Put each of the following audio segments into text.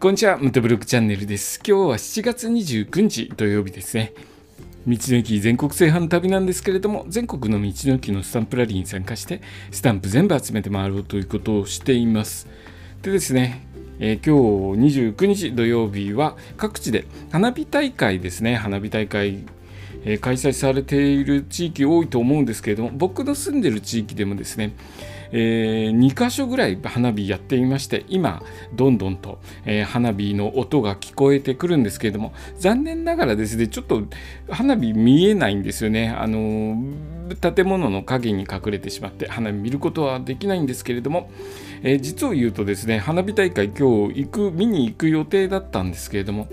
こんにちは、ムトブロックチャンネルです。今日は7月29日土曜日ですね。道の駅全国制覇の旅なんですけれども、全国の道の駅のスタンプラリーに参加して、スタンプ全部集めて回ろうということをしています。でですね、えー、今日29日土曜日は各地で花火大会ですね、花火大会えー、開催されている地域多いと思うんですけれども僕の住んでる地域でもですねえー、2か所ぐらい花火やっていまして今どんどんと、えー、花火の音が聞こえてくるんですけれども残念ながらですねちょっと花火見えないんですよね。あの建物の影に隠れてしまって花火見ることはできないんですけれども、えー、実を言うとですね花火大会今日行く見に行く予定だったんですけれども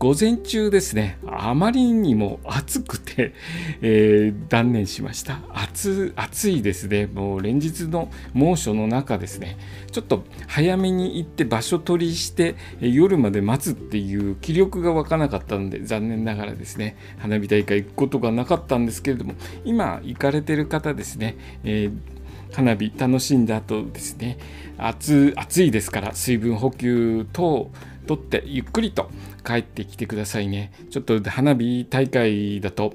午前中ですねあまりにも暑くて、えー、断念しました。暑暑いですね。もう連日の猛暑の中ですねちょっと早めに行って場所取りして夜まで待つっていう気力が湧かなかったので残念ながらですね花火大会行くことがなかったんですけれども今行かれてる方ですね、えー、花火楽しんだ後ですね暑暑いですから水分補給等とってゆっくりと帰ってきてくださいね。ちょっと花火大会だと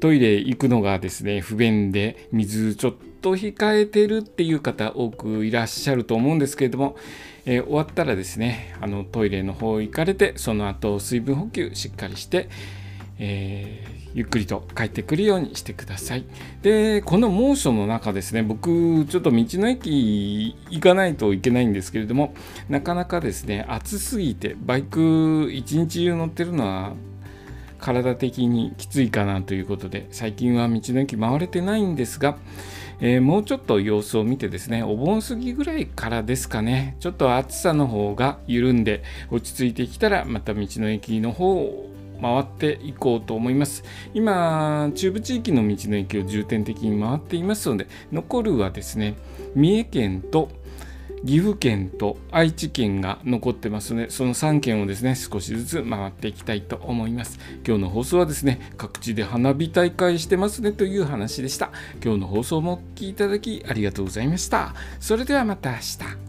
トイレ行くのがですね不便で水ちょっと控えてるっていう方多くいらっしゃると思うんですけれども、えー、終わったらですねあのトイレの方行かれてその後水分補給しっかりして、えーゆっくりと帰ってくるようにしてください。で、この猛暑の中ですね、僕、ちょっと道の駅行かないといけないんですけれども、なかなかですね、暑すぎて、バイク一日中乗ってるのは体的にきついかなということで、最近は道の駅回れてないんですが、えー、もうちょっと様子を見てですね、お盆過ぎぐらいからですかね、ちょっと暑さの方が緩んで落ち着いてきたら、また道の駅の方を回っていこうと思います。今、中部地域の道の駅を重点的に回っていますので、残るはですね、三重県と岐阜県と愛知県が残ってますので、その3県をですね、少しずつ回っていきたいと思います。今日の放送はですね、各地で花火大会してますねという話でした。今日の放送もお聴きいただきありがとうございました。それではまた明日。